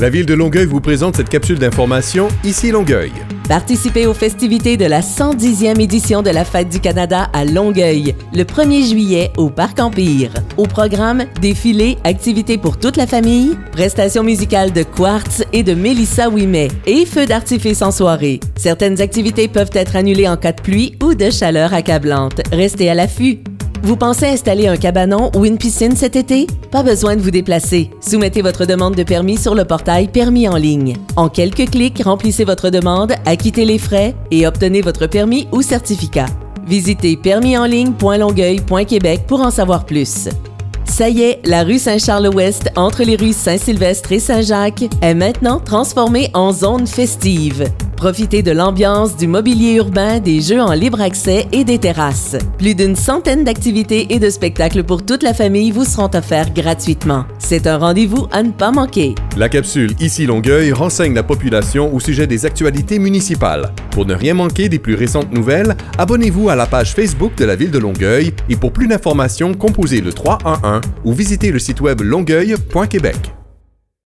La ville de Longueuil vous présente cette capsule d'information Ici Longueuil. Participez aux festivités de la 110e édition de la Fête du Canada à Longueuil, le 1er juillet au Parc Empire. Au programme, défilés, activités pour toute la famille, prestations musicales de Quartz et de Mélissa Ouimet et feux d'artifice en soirée. Certaines activités peuvent être annulées en cas de pluie ou de chaleur accablante. Restez à l'affût. Vous pensez installer un cabanon ou une piscine cet été? Pas besoin de vous déplacer. Soumettez votre demande de permis sur le portail Permis en ligne. En quelques clics, remplissez votre demande, acquittez les frais et obtenez votre permis ou certificat. Visitez permisenligne.longueuil.québec pour en savoir plus. Ça y est, la rue Saint-Charles-Ouest, entre les rues Saint-Sylvestre et Saint-Jacques, est maintenant transformée en zone festive. Profitez de l'ambiance, du mobilier urbain, des jeux en libre accès et des terrasses. Plus d'une centaine d'activités et de spectacles pour toute la famille vous seront offerts gratuitement. C'est un rendez-vous à ne pas manquer. La capsule Ici Longueuil renseigne la population au sujet des actualités municipales. Pour ne rien manquer des plus récentes nouvelles, abonnez-vous à la page Facebook de la ville de Longueuil et pour plus d'informations, composez le 311 ou visitez le site web longueuil.québec.